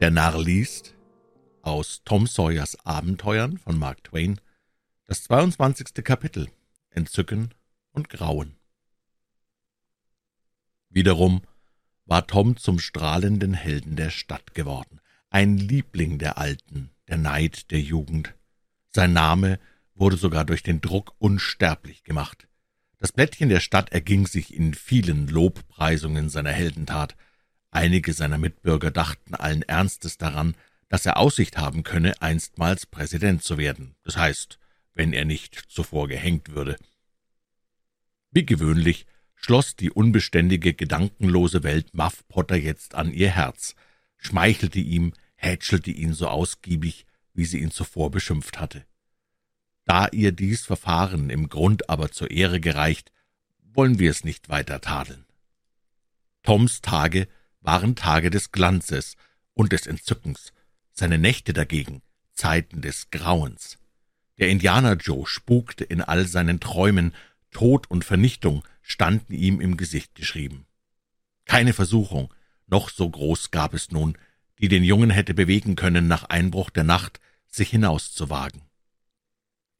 Der Narr liest aus Tom Sawyers Abenteuern von Mark Twain das 22. Kapitel Entzücken und Grauen. Wiederum war Tom zum strahlenden Helden der Stadt geworden, ein Liebling der Alten, der Neid der Jugend. Sein Name wurde sogar durch den Druck unsterblich gemacht. Das Blättchen der Stadt erging sich in vielen Lobpreisungen seiner Heldentat, Einige seiner Mitbürger dachten allen Ernstes daran, dass er Aussicht haben könne, einstmals Präsident zu werden, das heißt, wenn er nicht zuvor gehängt würde. Wie gewöhnlich schloss die unbeständige, gedankenlose Welt Muff Potter jetzt an ihr Herz, schmeichelte ihm, hätschelte ihn so ausgiebig, wie sie ihn zuvor beschimpft hatte. Da ihr dies Verfahren im Grund aber zur Ehre gereicht, wollen wir es nicht weiter tadeln. Toms Tage waren Tage des Glanzes und des Entzückens, seine Nächte dagegen Zeiten des Grauens. Der Indianer Joe spukte in all seinen Träumen, Tod und Vernichtung standen ihm im Gesicht geschrieben. Keine Versuchung, noch so groß gab es nun, die den Jungen hätte bewegen können, nach Einbruch der Nacht sich hinauszuwagen.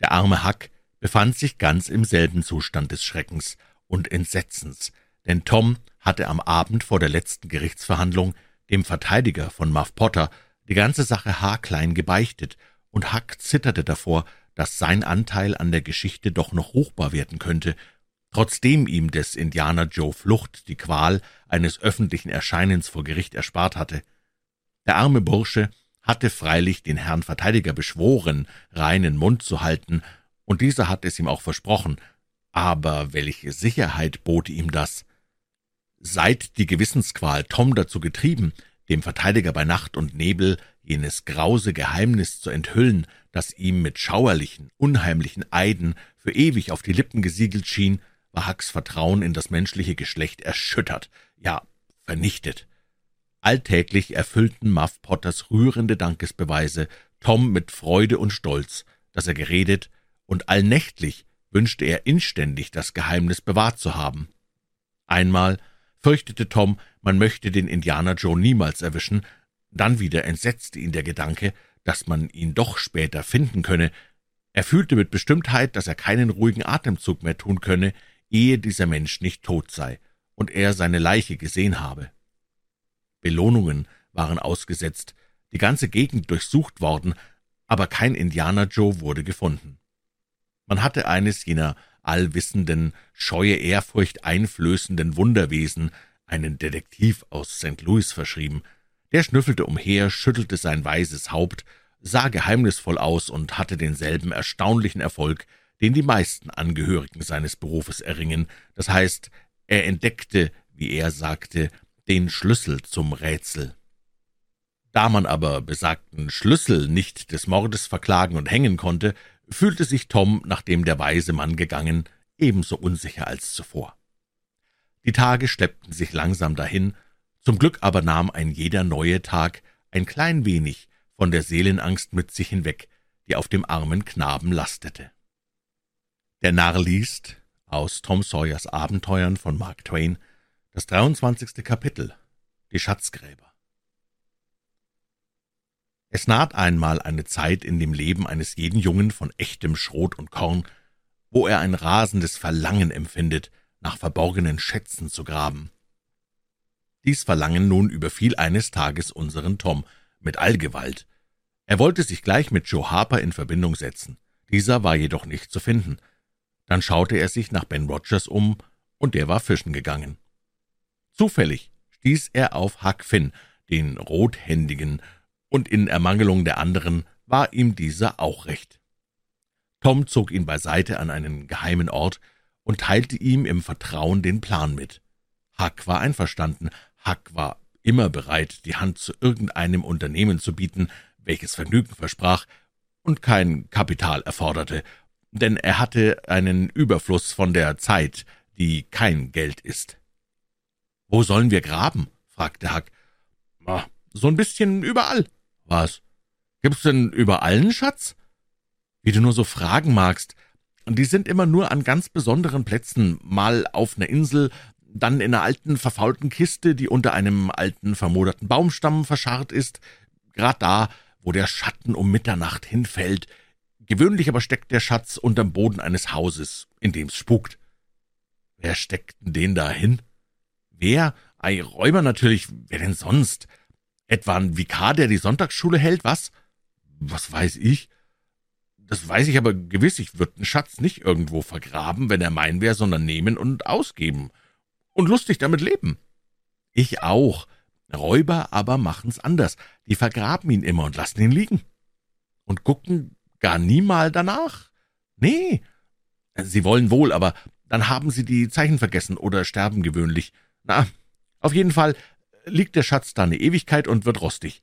Der arme Huck befand sich ganz im selben Zustand des Schreckens und Entsetzens, denn Tom hatte am Abend vor der letzten Gerichtsverhandlung dem Verteidiger von Muff Potter die ganze Sache haarklein gebeichtet, und Huck zitterte davor, dass sein Anteil an der Geschichte doch noch ruchbar werden könnte, trotzdem ihm des Indianer Joe Flucht die Qual eines öffentlichen Erscheinens vor Gericht erspart hatte. Der arme Bursche hatte freilich den Herrn Verteidiger beschworen, reinen Mund zu halten, und dieser hatte es ihm auch versprochen, aber welche Sicherheit bot ihm das? Seit die Gewissensqual Tom dazu getrieben, dem Verteidiger bei Nacht und Nebel jenes grause Geheimnis zu enthüllen, das ihm mit schauerlichen, unheimlichen Eiden für ewig auf die Lippen gesiegelt schien, war Hucks Vertrauen in das menschliche Geschlecht erschüttert, ja vernichtet. Alltäglich erfüllten Muff Potters rührende Dankesbeweise Tom mit Freude und Stolz, dass er geredet, und allnächtlich wünschte er inständig, das Geheimnis bewahrt zu haben. Einmal fürchtete Tom, man möchte den Indianer Joe niemals erwischen, dann wieder entsetzte ihn der Gedanke, dass man ihn doch später finden könne. Er fühlte mit Bestimmtheit, dass er keinen ruhigen Atemzug mehr tun könne, ehe dieser Mensch nicht tot sei und er seine Leiche gesehen habe. Belohnungen waren ausgesetzt, die ganze Gegend durchsucht worden, aber kein Indianer Joe wurde gefunden. Man hatte eines jener allwissenden, scheue Ehrfurcht einflößenden Wunderwesen, einen Detektiv aus St. Louis verschrieben. Der schnüffelte umher, schüttelte sein weißes Haupt, sah geheimnisvoll aus und hatte denselben erstaunlichen Erfolg, den die meisten Angehörigen seines Berufes erringen, das heißt, er entdeckte, wie er sagte, den Schlüssel zum Rätsel. Da man aber besagten Schlüssel nicht des Mordes verklagen und hängen konnte, fühlte sich Tom, nachdem der weise Mann gegangen, ebenso unsicher als zuvor. Die Tage schleppten sich langsam dahin, zum Glück aber nahm ein jeder neue Tag ein klein wenig von der Seelenangst mit sich hinweg, die auf dem armen Knaben lastete. Der Narr liest aus Tom Sawyers Abenteuern von Mark Twain das 23. Kapitel Die Schatzgräber es naht einmal eine Zeit in dem Leben eines jeden Jungen von echtem Schrot und Korn, wo er ein rasendes Verlangen empfindet, nach verborgenen Schätzen zu graben. Dies Verlangen nun überfiel eines Tages unseren Tom mit Allgewalt. Er wollte sich gleich mit Joe Harper in Verbindung setzen. Dieser war jedoch nicht zu finden. Dann schaute er sich nach Ben Rogers um, und der war fischen gegangen. Zufällig stieß er auf Huck Finn, den rothändigen, und in Ermangelung der anderen war ihm dieser auch recht. Tom zog ihn beiseite an einen geheimen Ort und teilte ihm im Vertrauen den Plan mit. Huck war einverstanden, Huck war immer bereit, die Hand zu irgendeinem Unternehmen zu bieten, welches Vergnügen versprach und kein Kapital erforderte, denn er hatte einen Überfluss von der Zeit, die kein Geld ist. »Wo sollen wir graben?« fragte Huck. »So ein bisschen überall«, was? Gibt's denn überall einen Schatz? Wie du nur so fragen magst. Die sind immer nur an ganz besonderen Plätzen, mal auf einer Insel, dann in einer alten, verfaulten Kiste, die unter einem alten, vermoderten Baumstamm verscharrt ist. grad da, wo der Schatten um Mitternacht hinfällt. Gewöhnlich aber steckt der Schatz unterm Boden eines Hauses, in dem's spukt. Wer steckt denn den da hin? Wer? Ei, Räuber natürlich, wer denn sonst? Etwa ein Vikar, der die Sonntagsschule hält, was? Was weiß ich? Das weiß ich aber gewiss, ich würd den Schatz nicht irgendwo vergraben, wenn er mein wär, sondern nehmen und ausgeben. Und lustig damit leben. Ich auch. Räuber aber machen's anders. Die vergraben ihn immer und lassen ihn liegen. Und gucken gar niemal danach. Nee. Sie wollen wohl, aber dann haben sie die Zeichen vergessen oder sterben gewöhnlich. Na, auf jeden Fall liegt der Schatz da eine Ewigkeit und wird rostig.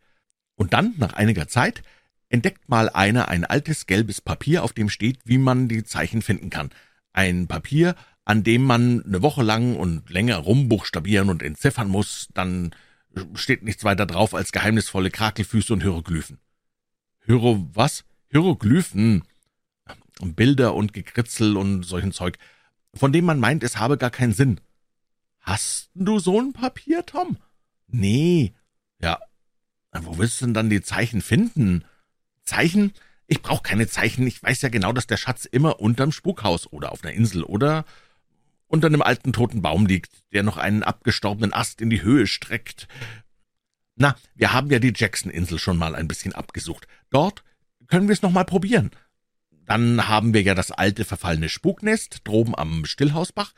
Und dann, nach einiger Zeit, entdeckt mal einer ein altes gelbes Papier, auf dem steht, wie man die Zeichen finden kann. Ein Papier, an dem man eine Woche lang und länger rumbuchstabieren und entziffern muss, dann steht nichts weiter drauf als geheimnisvolle Krakelfüße und Hieroglyphen. Hiero was? Hieroglyphen. Bilder und Gekritzel und solchen Zeug, von dem man meint, es habe gar keinen Sinn. Hast du so ein Papier, Tom? Nee. Ja, wo willst du denn dann die Zeichen finden? Zeichen? Ich brauch keine Zeichen. Ich weiß ja genau, dass der Schatz immer unterm Spukhaus oder auf einer Insel oder unter einem alten toten Baum liegt, der noch einen abgestorbenen Ast in die Höhe streckt. Na, wir haben ja die Jackson-Insel schon mal ein bisschen abgesucht. Dort können wir es noch mal probieren. Dann haben wir ja das alte verfallene Spuknest droben am Stillhausbach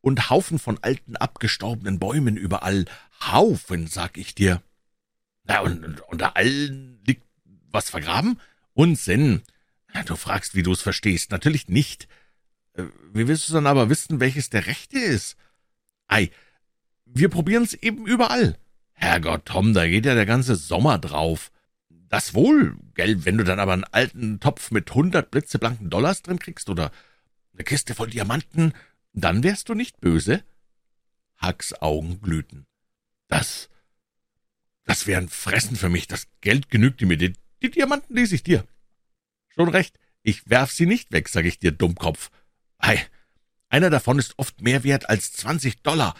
und Haufen von alten abgestorbenen Bäumen überall. Haufen, sag ich dir. Na, und unter allen liegt was vergraben? Unsinn. Du fragst, wie du es verstehst. Natürlich nicht. Äh, wie willst du dann aber wissen, welches der rechte ist? Ei, wir probieren's eben überall. Herrgott, Tom, da geht ja der ganze Sommer drauf. Das wohl, gell, wenn du dann aber einen alten Topf mit hundert blitzeblanken Dollars drin kriegst oder eine Kiste voll Diamanten, dann wärst du nicht böse? Hacks Augen glühten. Das, das wäre ein Fressen für mich. Das Geld genügt mir. Die, die Diamanten ließ ich dir. Schon recht. Ich werf sie nicht weg, sag ich dir, Dummkopf. Ei, einer davon ist oft mehr wert als zwanzig Dollar.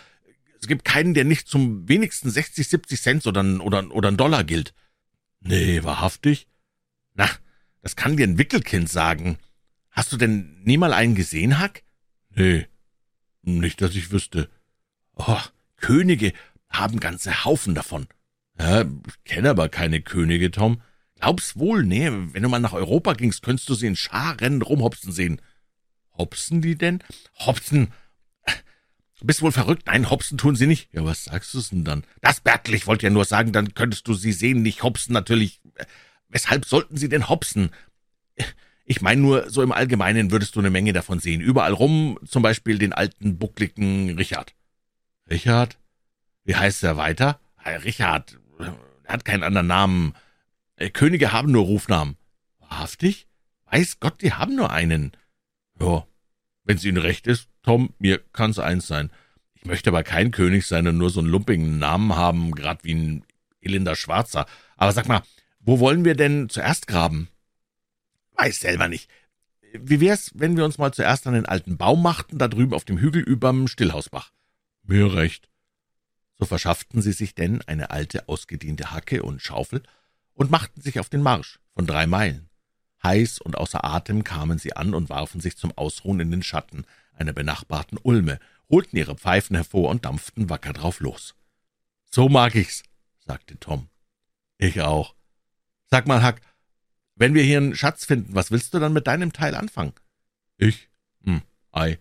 Es gibt keinen, der nicht zum wenigsten sechzig, siebzig Cent oder, oder, oder ein Dollar gilt. Nee, wahrhaftig? Na, das kann dir ein Wickelkind sagen. Hast du denn nie mal einen gesehen, Hack? Nee, nicht, dass ich wüsste. Oh, Könige haben ganze Haufen davon. Ja, ich kenne aber keine Könige, Tom. Glaub's wohl, nee, wenn du mal nach Europa gingst, könntest du sie in Scharen rumhopsen sehen. Hopsen die denn? Hopsen! Du bist wohl verrückt? Nein, hopsen tun sie nicht. Ja, was sagst du's denn dann? Das Bertel, ich wollte ja nur sagen, dann könntest du sie sehen, nicht hopsen natürlich. Weshalb sollten sie denn hopsen? Ich meine nur, so im Allgemeinen würdest du eine Menge davon sehen. Überall rum, zum Beispiel den alten, buckligen Richard. Richard? Wie heißt er weiter? Richard. Er hat keinen anderen Namen. Äh, Könige haben nur Rufnamen. Wahrhaftig? Weiß Gott, die haben nur einen. Ja, wenn's Ihnen recht ist, Tom, mir kann's eins sein. Ich möchte aber kein König sein und nur so einen lumpigen Namen haben, grad wie ein elender Schwarzer. Aber sag mal, wo wollen wir denn zuerst graben? Weiß selber nicht. Wie wär's, wenn wir uns mal zuerst an den alten Baum machten, da drüben auf dem Hügel überm Stillhausbach? Mir recht. So verschafften sie sich denn eine alte, ausgediente Hacke und Schaufel und machten sich auf den Marsch von drei Meilen. Heiß und außer Atem kamen sie an und warfen sich zum Ausruhen in den Schatten einer benachbarten Ulme, holten ihre Pfeifen hervor und dampften wacker drauf los. So mag ich's, sagte Tom. Ich auch. Sag mal, Hack, wenn wir hier einen Schatz finden, was willst du dann mit deinem Teil anfangen? Ich? Hm, ei.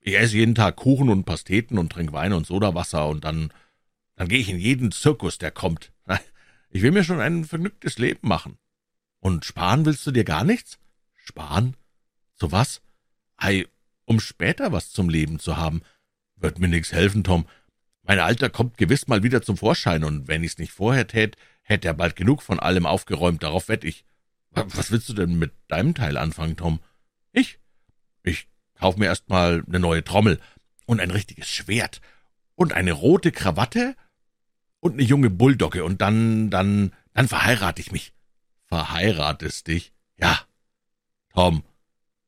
Ich esse jeden Tag Kuchen und Pasteten und trink Wein und Sodawasser und dann, dann gehe ich in jeden Zirkus, der kommt. Ich will mir schon ein vergnügtes Leben machen. Und sparen willst du dir gar nichts? Sparen? Zu was? Ei, um später was zum Leben zu haben. Wird mir nix helfen, Tom. Mein Alter kommt gewiss mal wieder zum Vorschein, und wenn ich's nicht vorher tät, hätt er bald genug von allem aufgeräumt, darauf wett ich. Was willst du denn mit deinem Teil anfangen, Tom? Ich? Ich kauf mir erst mal eine neue Trommel und ein richtiges Schwert und eine rote Krawatte und eine junge Bulldogge und dann, dann, dann verheirate ich mich. Verheiratest dich? Ja. Tom,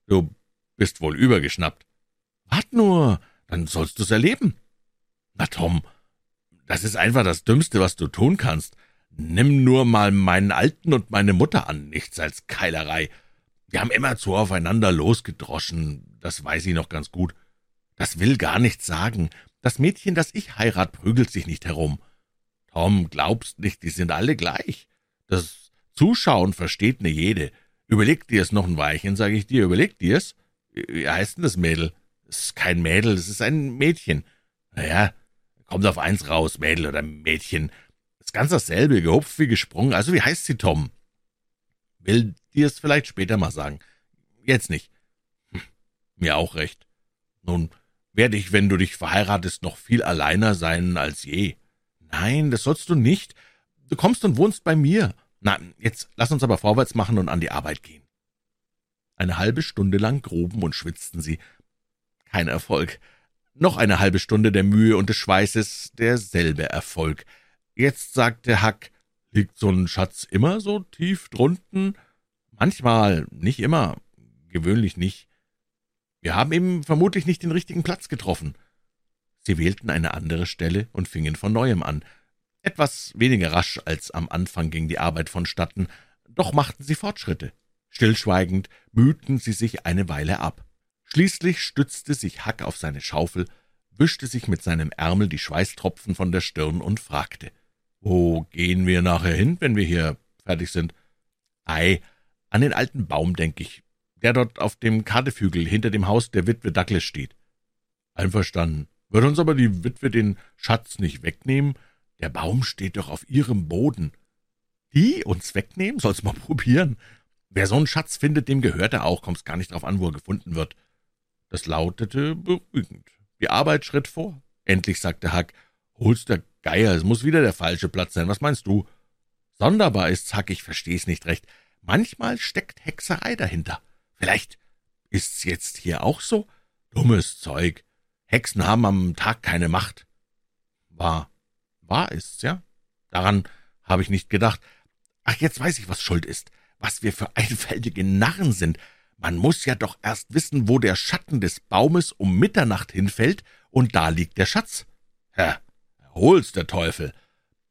du bist wohl übergeschnappt. Wart nur, dann sollst du's erleben. Na, Tom, das ist einfach das Dümmste, was du tun kannst. Nimm nur mal meinen Alten und meine Mutter an, nichts als Keilerei. Wir haben immerzu aufeinander losgedroschen, das weiß ich noch ganz gut. Das will gar nichts sagen. Das Mädchen, das ich heirat, prügelt sich nicht herum. Tom, glaubst nicht, die sind alle gleich. Das Zuschauen versteht ne jede. Überleg dir's noch ein Weilchen, sage ich dir, überleg dir's. Wie heißt denn das Mädel? Es ist kein Mädel, es ist ein Mädchen. Naja, kommt auf eins raus, Mädel oder Mädchen. Ist ganz dasselbe, gehupft wie gesprungen. Also wie heißt sie, Tom? Will dir's vielleicht später mal sagen. Jetzt nicht. Hm, mir auch recht. Nun werde ich, wenn du dich verheiratest, noch viel alleiner sein als je. Nein, das sollst du nicht. Du kommst und wohnst bei mir. Na, jetzt lass uns aber vorwärts machen und an die Arbeit gehen. Eine halbe Stunde lang gruben und schwitzten sie. Kein Erfolg. Noch eine halbe Stunde der Mühe und des Schweißes, derselbe Erfolg. Jetzt sagte Hack, liegt so ein Schatz immer so tief drunten? Manchmal, nicht immer, gewöhnlich nicht. Wir haben eben vermutlich nicht den richtigen Platz getroffen. Sie wählten eine andere Stelle und fingen von neuem an. Etwas weniger rasch als am Anfang ging die Arbeit vonstatten, doch machten sie Fortschritte. Stillschweigend mühten sie sich eine Weile ab. Schließlich stützte sich Hack auf seine Schaufel, wischte sich mit seinem Ärmel die Schweißtropfen von der Stirn und fragte, »Wo gehen wir nachher hin, wenn wir hier fertig sind?« »Ei, an den alten Baum, denk ich, der dort auf dem Kadefügel hinter dem Haus der Witwe Douglas steht.« »Einverstanden. Wird uns aber die Witwe den Schatz nicht wegnehmen? Der Baum steht doch auf ihrem Boden. Die uns wegnehmen? Soll's mal probieren. Wer so einen Schatz findet, dem gehört er auch, kommt's gar nicht drauf an, wo er gefunden wird. Das lautete beruhigend. Die Arbeit schritt vor. Endlich sagte Hack, hol's der Geier, es muss wieder der falsche Platz sein, was meinst du? Sonderbar ist's, Hack, ich versteh's nicht recht. Manchmal steckt Hexerei dahinter. Vielleicht ist's jetzt hier auch so? Dummes Zeug. Hexen haben am Tag keine Macht. Wahr, wahr ist's, ja? Daran habe ich nicht gedacht. Ach, jetzt weiß ich, was schuld ist. Was wir für einfältige Narren sind. Man muss ja doch erst wissen, wo der Schatten des Baumes um Mitternacht hinfällt, und da liegt der Schatz. Hä, hol's der Teufel.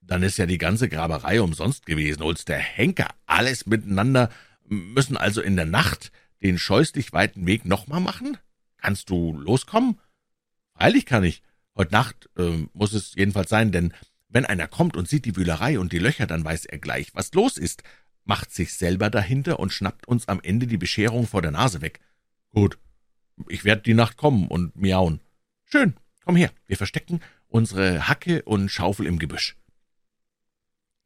Dann ist ja die ganze Graberei umsonst gewesen. Hol's der Henker. Alles miteinander. Müssen also in der Nacht den scheußlich weiten Weg nochmal machen? Kannst du loskommen? Freilich kann ich. Heut Nacht äh, muss es jedenfalls sein, denn wenn einer kommt und sieht die Wühlerei und die Löcher, dann weiß er gleich, was los ist, macht sich selber dahinter und schnappt uns am Ende die Bescherung vor der Nase weg. Gut, ich werde die Nacht kommen und miauen. Schön, komm her, wir verstecken unsere Hacke und Schaufel im Gebüsch.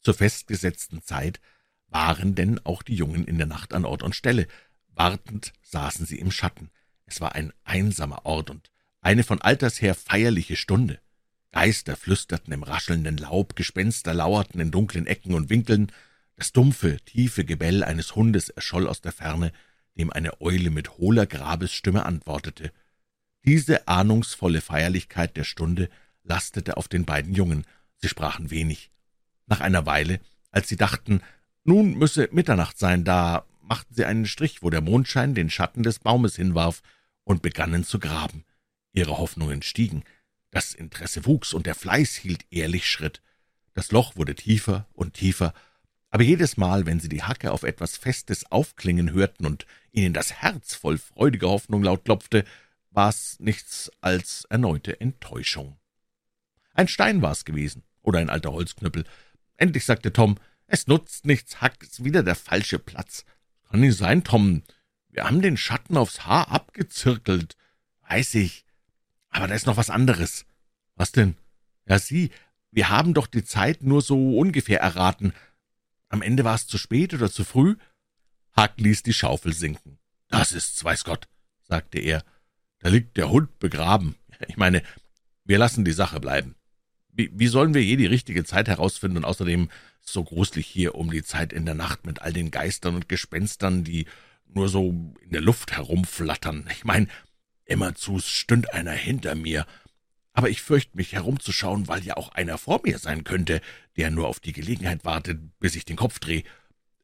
Zur festgesetzten Zeit waren denn auch die Jungen in der Nacht an Ort und Stelle. Wartend saßen sie im Schatten. Es war ein einsamer Ort und eine von alters her feierliche Stunde. Geister flüsterten im raschelnden Laub, Gespenster lauerten in dunklen Ecken und Winkeln, das dumpfe, tiefe Gebell eines Hundes erscholl aus der Ferne, dem eine Eule mit hohler Grabesstimme antwortete. Diese ahnungsvolle Feierlichkeit der Stunde lastete auf den beiden Jungen, sie sprachen wenig. Nach einer Weile, als sie dachten, nun müsse Mitternacht sein, da machten sie einen Strich, wo der Mondschein den Schatten des Baumes hinwarf, und begannen zu graben. Ihre Hoffnungen stiegen, das Interesse wuchs und der Fleiß hielt ehrlich Schritt. Das Loch wurde tiefer und tiefer, aber jedes Mal, wenn sie die Hacke auf etwas Festes aufklingen hörten und ihnen das Herz voll freudiger Hoffnung laut klopfte, war's nichts als erneute Enttäuschung. Ein Stein war's gewesen oder ein alter Holzknüppel. Endlich sagte Tom, es nutzt nichts, Hack ist wieder der falsche Platz. Kann nicht sein, Tom. Wir haben den Schatten aufs Haar abgezirkelt. Weiß ich. Aber da ist noch was anderes. Was denn? Ja, Sie, wir haben doch die Zeit nur so ungefähr erraten. Am Ende war es zu spät oder zu früh? Huck ließ die Schaufel sinken. Das ist's, weiß Gott, sagte er. Da liegt der Hund begraben. Ich meine, wir lassen die Sache bleiben. Wie, wie sollen wir je die richtige Zeit herausfinden? Und außerdem so gruselig hier um die Zeit in der Nacht mit all den Geistern und Gespenstern, die nur so in der Luft herumflattern. Ich meine, Immerzu stünd einer hinter mir, aber ich fürchte mich herumzuschauen, weil ja auch einer vor mir sein könnte, der nur auf die Gelegenheit wartet, bis ich den Kopf dreh.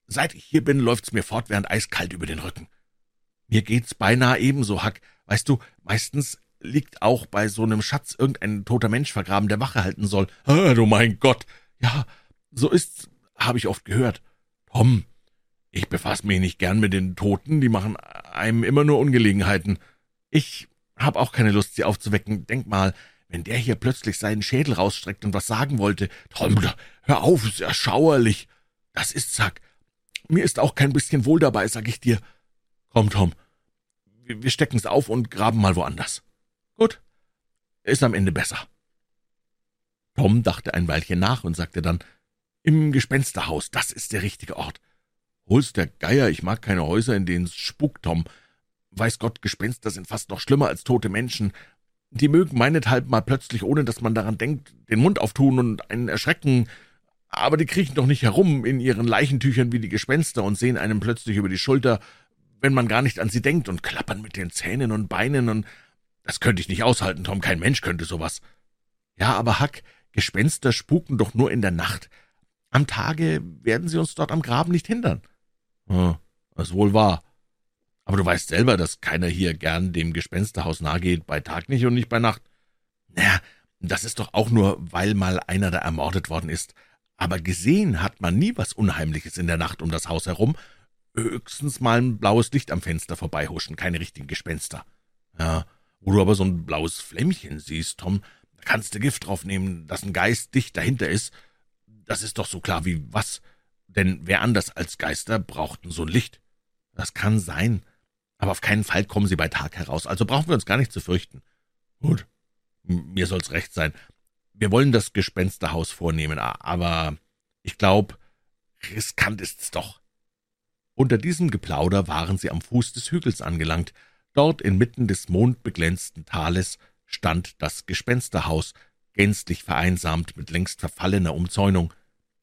Seit ich hier bin, läuft's mir fortwährend eiskalt über den Rücken. Mir geht's beinahe ebenso, Hack. Weißt du, meistens liegt auch bei so einem Schatz irgendein toter Mensch vergraben, der Wache halten soll. Ah, du mein Gott! Ja, so ist's habe ich oft gehört. Tom, ich befasse mich nicht gern mit den Toten, die machen einem immer nur Ungelegenheiten. Ich habe auch keine Lust, sie aufzuwecken. Denk mal, wenn der hier plötzlich seinen Schädel rausstreckt und was sagen wollte. Tom, hör auf, ist ja schauerlich. Das ist Zack. Mir ist auch kein bisschen wohl dabei, sag ich dir. Komm, Tom, wir stecken's auf und graben mal woanders. Gut, ist am Ende besser. Tom dachte ein Weilchen nach und sagte dann, im Gespensterhaus, das ist der richtige Ort. Hol's der Geier, ich mag keine Häuser, in denen's spukt, Tom. Weiß Gott, Gespenster sind fast noch schlimmer als tote Menschen. Die mögen meinethalb mal plötzlich, ohne dass man daran denkt, den Mund auftun und einen erschrecken, aber die kriechen doch nicht herum in ihren Leichentüchern wie die Gespenster und sehen einem plötzlich über die Schulter, wenn man gar nicht an sie denkt, und klappern mit den Zähnen und Beinen, und das könnte ich nicht aushalten, Tom, kein Mensch könnte sowas. Ja, aber Hack, Gespenster spuken doch nur in der Nacht. Am Tage werden sie uns dort am Graben nicht hindern. Hm, das ist wohl wahr. Aber du weißt selber, dass keiner hier gern dem Gespensterhaus nahegeht, bei Tag nicht und nicht bei Nacht. Naja, das ist doch auch nur, weil mal einer da ermordet worden ist. Aber gesehen hat man nie was Unheimliches in der Nacht um das Haus herum. Höchstens mal ein blaues Licht am Fenster vorbeihuschen, keine richtigen Gespenster. Ja, wo du aber so ein blaues Flämmchen siehst, Tom, da kannst du Gift drauf nehmen, dass ein Geist dicht dahinter ist. Das ist doch so klar wie was. Denn wer anders als Geister brauchten so ein Licht? Das kann sein, aber auf keinen Fall kommen sie bei Tag heraus, also brauchen wir uns gar nicht zu fürchten. Gut, mir soll's recht sein. Wir wollen das Gespensterhaus vornehmen, aber ich glaube, riskant ist's doch. Unter diesem Geplauder waren sie am Fuß des Hügels angelangt. Dort inmitten des mondbeglänzten Tales stand das Gespensterhaus, gänzlich vereinsamt mit längst verfallener Umzäunung.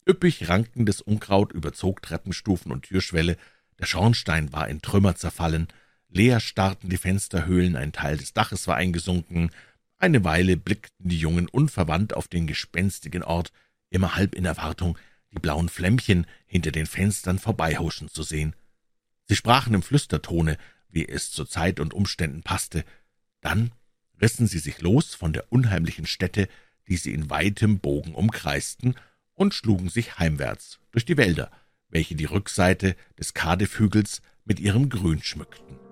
Üppig rankendes Unkraut überzog Treppenstufen und Türschwelle, der Schornstein war in Trümmer zerfallen, Leer starrten die Fensterhöhlen, ein Teil des Daches war eingesunken. Eine Weile blickten die Jungen unverwandt auf den gespenstigen Ort, immer halb in Erwartung, die blauen Flämmchen hinter den Fenstern vorbeihuschen zu sehen. Sie sprachen im Flüstertone, wie es zu Zeit und Umständen passte. Dann rissen sie sich los von der unheimlichen Stätte, die sie in weitem Bogen umkreisten, und schlugen sich heimwärts durch die Wälder, welche die Rückseite des Kadehügels mit ihrem Grün schmückten.